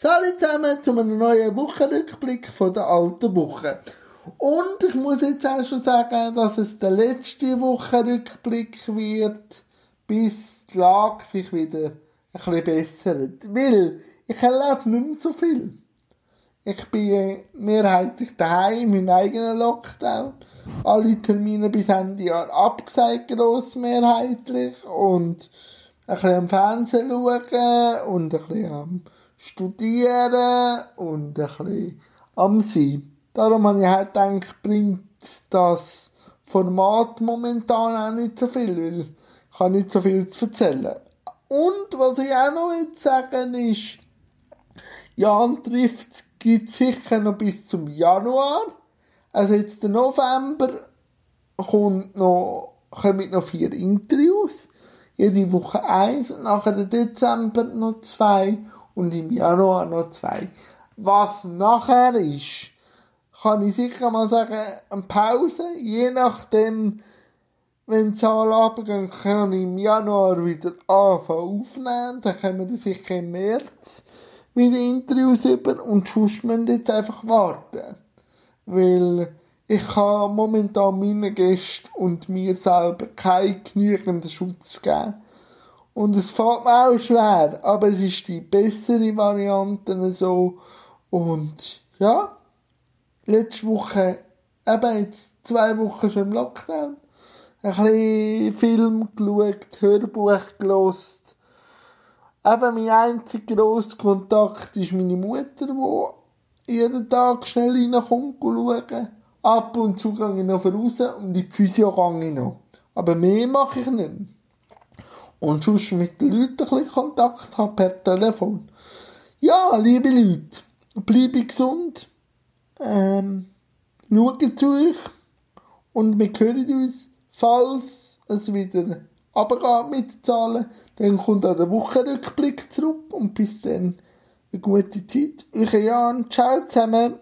Salut zusammen zu einem neuen Wochenrückblick von der alten Woche. Und ich muss jetzt auch schon sagen, dass es der letzte Wochenrückblick wird, bis die Lage sich wieder ein bisschen bessert. Weil ich erlebe nicht mehr so viel. Ich bin mehrheitlich daheim im eigenen Lockdown. Alle Termine bis Ende Jahr abgesagt, grossmehrheitlich. Und ein bisschen am Fernsehen schauen und ein bisschen am studieren und ein bisschen am Sein. Darum habe ich halt gedacht, bringt das Format momentan auch nicht so viel, weil ich habe nicht so viel zu erzählen. Und was ich auch noch will sagen ist, Jan trifft gibt sicher noch bis zum Januar. Also jetzt der November kommt noch, kommen noch vier Interviews. Jede Woche eins und nachher der Dezember noch zwei und im Januar noch zwei. Was nachher ist, kann ich sicher mal sagen, eine Pause, je nachdem, wenn die Zahlen runtergehen, kann ich im Januar wieder anfangen aufnehmen, dann kommen wir sicher im März wieder Interviews über und sonst müssen jetzt einfach warten. Weil ich kann momentan meinen Gästen und mir selber keinen genügenden Schutz geben. Und es fällt mir auch schwer, aber es ist die bessere Variante so. Und ja, letzte Woche, eben jetzt zwei Wochen schon im Lockdown, ein bisschen Film geschaut, Hörbuch gelost. Eben mein einziger grosser Kontakt ist meine Mutter, die jeden Tag schnell reinkommt schauen. Ab und zu gehe ich noch raus und in die Physio gehe ich noch. Aber mehr mache ich nicht und sonst mit den Leuten ein Kontakt haben per Telefon. Ja, liebe Leute, bleibe gesund, ähm, schaut zu euch und wir hören uns, falls es wieder runtergeht mit Zahlen, dann kommt auch der Wochenrückblick zurück und bis dann eine gute Zeit. Euer Jan, ciao zusammen.